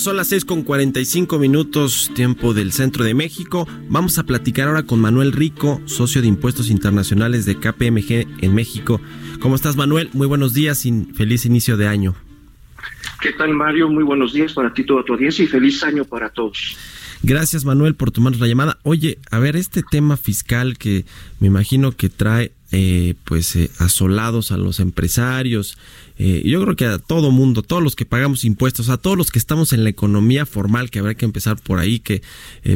Son las 6 con 45 minutos, tiempo del centro de México. Vamos a platicar ahora con Manuel Rico, socio de impuestos internacionales de KPMG en México. ¿Cómo estás, Manuel? Muy buenos días y feliz inicio de año. ¿Qué tal, Mario? Muy buenos días para ti, toda tu audiencia y feliz año para todos. Gracias, Manuel, por tomarnos la llamada. Oye, a ver, este tema fiscal que me imagino que trae eh, pues eh, asolados a los empresarios. Eh, yo creo que a todo mundo, todos los que pagamos impuestos, a todos los que estamos en la economía formal, que habrá que empezar por ahí, que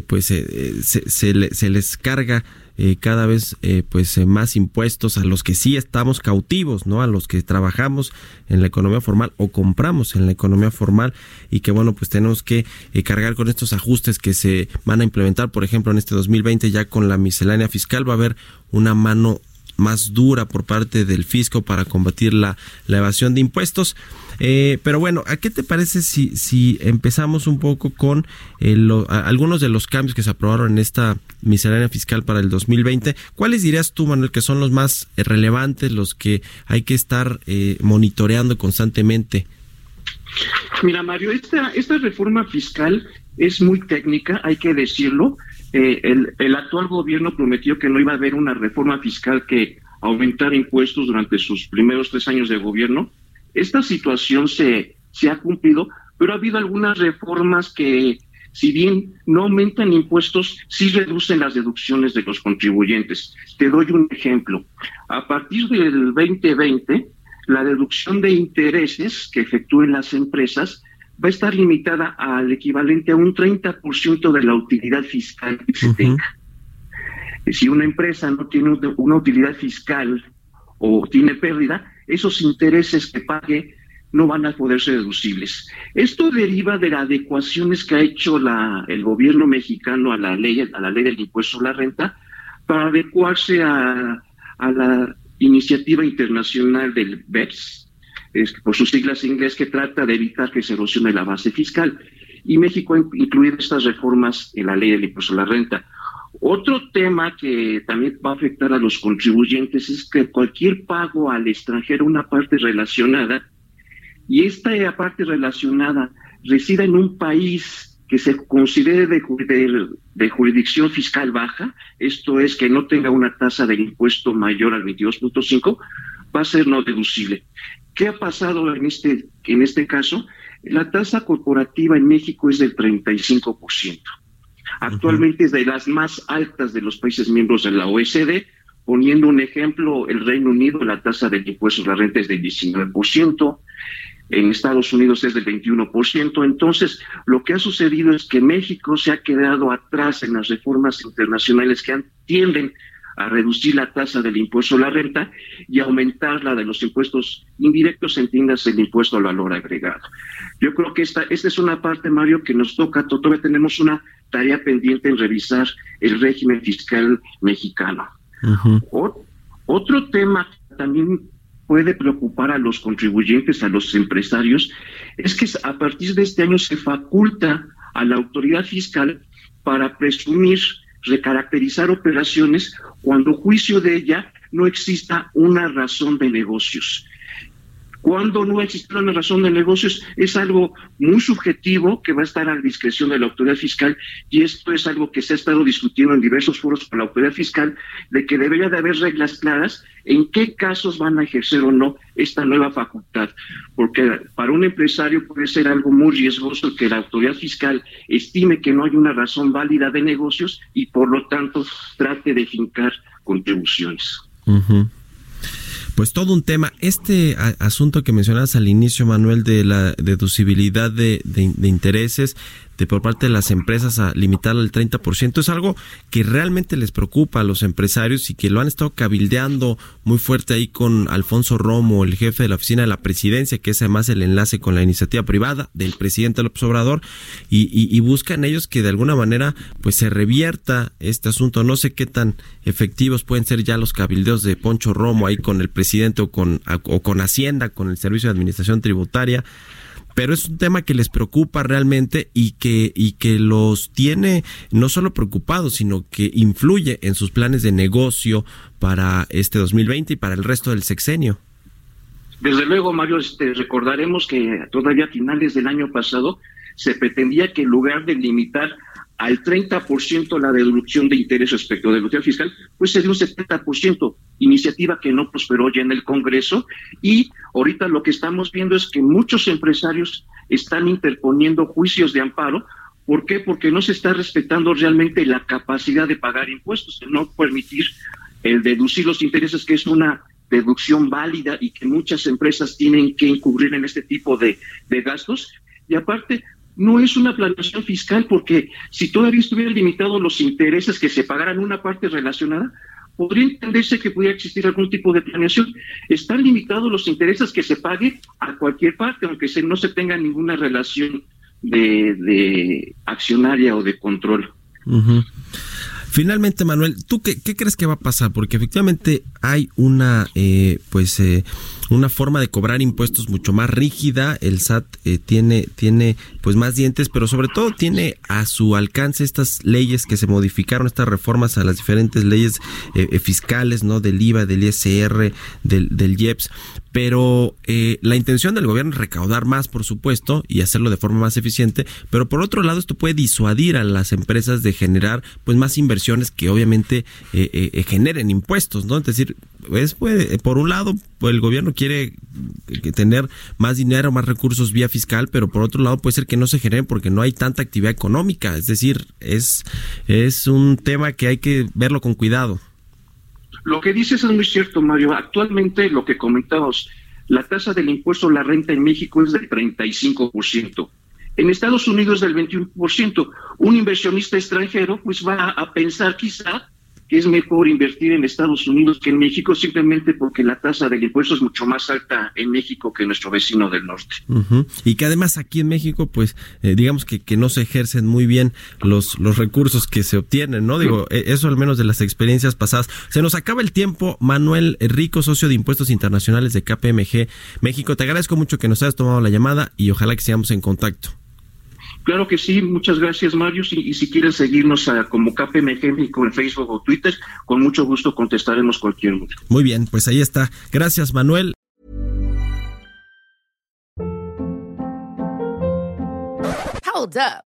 pues se, se, les carga cada vez pues más impuestos a los que sí estamos cautivos, ¿no? A los que trabajamos en la economía formal o compramos en la economía formal y que bueno, pues tenemos que cargar con estos ajustes que se van a implementar, por ejemplo, en este 2020 ya con la miscelánea fiscal va a haber una mano más dura por parte del fisco para combatir la, evasión de impuestos. Eh, pero bueno, ¿a qué te parece si, si empezamos un poco con eh, algunos de los cambios que se aprobaron en esta miscelánea fiscal para el 2020? ¿Cuáles dirías tú, Manuel, que son los más relevantes, los que hay que estar eh, monitoreando constantemente? Mira, Mario, esta, esta reforma fiscal es muy técnica, hay que decirlo. Eh, el, actual gobierno prometió que no iba a haber una reforma fiscal que aumentara impuestos durante sus primeros tres años de gobierno. Esta situación se, se ha cumplido, pero ha habido algunas reformas que, si bien no aumentan impuestos, sí reducen las deducciones de los contribuyentes. Te doy un ejemplo. A partir del 2020, la deducción de intereses que efectúen las empresas va a estar limitada al equivalente a un 30% de la utilidad fiscal que se tenga. Si una empresa no tiene una utilidad fiscal o tiene pérdida, esos intereses que pague no van a poder ser deducibles. Esto deriva de las adecuaciones que ha hecho la, el gobierno mexicano a la ley, a la ley del impuesto a la renta para adecuarse a, a la iniciativa internacional del BEPS, por sus siglas en inglés, que trata de evitar que se erosione la base fiscal. Y México ha incluido estas reformas en la ley del impuesto a la renta. Otro tema que también va a afectar a los contribuyentes es que cualquier pago al extranjero, una parte relacionada, y esta parte relacionada resida en un país que se considere de, de, jurisdicción fiscal baja, esto es que no tenga una tasa de impuesto mayor al 22.5, va a ser no deducible. ¿Qué ha pasado en este, en este caso? La tasa corporativa en México es del 35%. Actualmente es de las más altas de los países miembros de la OECD. Poniendo un ejemplo, el Reino Unido, la tasa del impuesto a la renta es del 19%, en Estados Unidos es del 21%. Entonces, lo que ha sucedido es que México se ha quedado atrás en las reformas internacionales que tienden a reducir la tasa del impuesto a la renta y aumentar la de los impuestos indirectos, entiendas el impuesto al valor agregado. Yo creo que esta, esta es una parte, Mario, que nos toca, todavía tenemos una tarea pendiente en revisar el régimen fiscal mexicano. otro tema que también puede preocupar a los contribuyentes, a los empresarios, es que a partir de este año se faculta a la autoridad fiscal para presumir recaracterizar operaciones cuando juicio de ella no exista una razón de negocios. Cuando no existe una razón de negocios es algo muy subjetivo que va a estar a discreción de la autoridad fiscal y esto es algo que se ha estado discutiendo en diversos foros con la autoridad fiscal de que debería de haber reglas claras en qué casos van a ejercer o no esta nueva facultad, porque para un empresario puede ser algo muy riesgoso que la autoridad fiscal estime que no hay una razón válida de negocios y por lo tanto trate de fincar contribuciones pues todo un tema. Este asunto que mencionabas al inicio, Manuel, de la deducibilidad de, de, intereses, de por parte de las empresas a limitarlo al 30%, es algo que realmente les preocupa a los empresarios y que lo han estado cabildeando muy fuerte ahí con Alfonso Romo, el jefe de la oficina de la presidencia, que es además el enlace con la iniciativa privada del presidente López Obrador, y, y, buscan ellos que de alguna manera pues se revierta este asunto. No sé qué tan efectivos pueden ser ya los cabildeos de Poncho Romo ahí con el presidente o con, o con Hacienda, con el Servicio de Administración Tributaria pero es un tema que les preocupa realmente y que, y que los tiene no solo preocupados, sino que influye en sus planes de negocio para este 2020 y para el resto del sexenio. Desde luego, Mario, este, recordaremos que todavía a finales del año pasado se pretendía que en lugar de limitar al 30% la deducción de interés respecto de la fiscal, pues se un 70%, iniciativa que no prosperó ya en el Congreso y ahorita lo que estamos viendo es que muchos empresarios están interponiendo juicios de amparo. ¿Por qué? Porque no se está respetando realmente la capacidad de pagar impuestos, de no permitir el deducir los intereses, que es una deducción válida y que muchas empresas tienen que incurrir en este tipo de, de gastos. Y aparte, no es una planeación fiscal porque si todavía estuvieran limitados los intereses que se pagaran una parte relacionada, podría entenderse que pudiera existir algún tipo de planeación. Están limitados los intereses que se pague a cualquier parte, aunque se, no se tenga ninguna relación de, accionaria o de control. Finalmente, Manuel, ¿tú qué, crees que va a pasar? Porque efectivamente hay una, eh, pues, eh, una forma de cobrar impuestos mucho más rígida. El SAT eh, tiene, tiene pues más dientes, pero sobre todo tiene a su alcance estas leyes que se modificaron, estas reformas a las diferentes leyes eh, eh, fiscales, ¿no? Del IVA, del ISR, del, del IEPS. Pero la intención del gobierno es recaudar más, por supuesto, y hacerlo de forma más eficiente. Pero por otro lado, esto puede disuadir a las empresas de generar pues más que obviamente generen impuestos, ¿no? Es decir, es, pues, por un lado, pues, el gobierno quiere tener más dinero, más recursos vía fiscal, pero por otro lado puede ser que no se generen porque no hay tanta actividad económica. Es decir, es, es un tema que hay que verlo con cuidado. Lo que dices es muy cierto, Mario. Actualmente, lo que comentamos, la tasa del impuesto a la renta en México es del 35%. En Estados Unidos del 21%. Un inversionista extranjero pues va a pensar quizá es mejor invertir en Estados Unidos que en México simplemente porque la tasa del impuesto es mucho más alta en México que en nuestro vecino del norte. Y que además aquí en México, pues, eh, digamos que, que no se ejercen muy bien los, los recursos que se obtienen, ¿no? Digo, e, eso al menos de las experiencias pasadas. Se nos acaba el tiempo, Manuel Rico, socio de Impuestos Internacionales de KPMG México. Te agradezco mucho que nos hayas tomado la llamada y ojalá que sigamos en contacto. Claro que sí, muchas gracias Mario. Y, si quieren seguirnos a, como KPMG en Facebook o Twitter, con mucho gusto contestaremos cualquier duda. Muy bien, pues ahí está. Gracias Manuel. Hold up.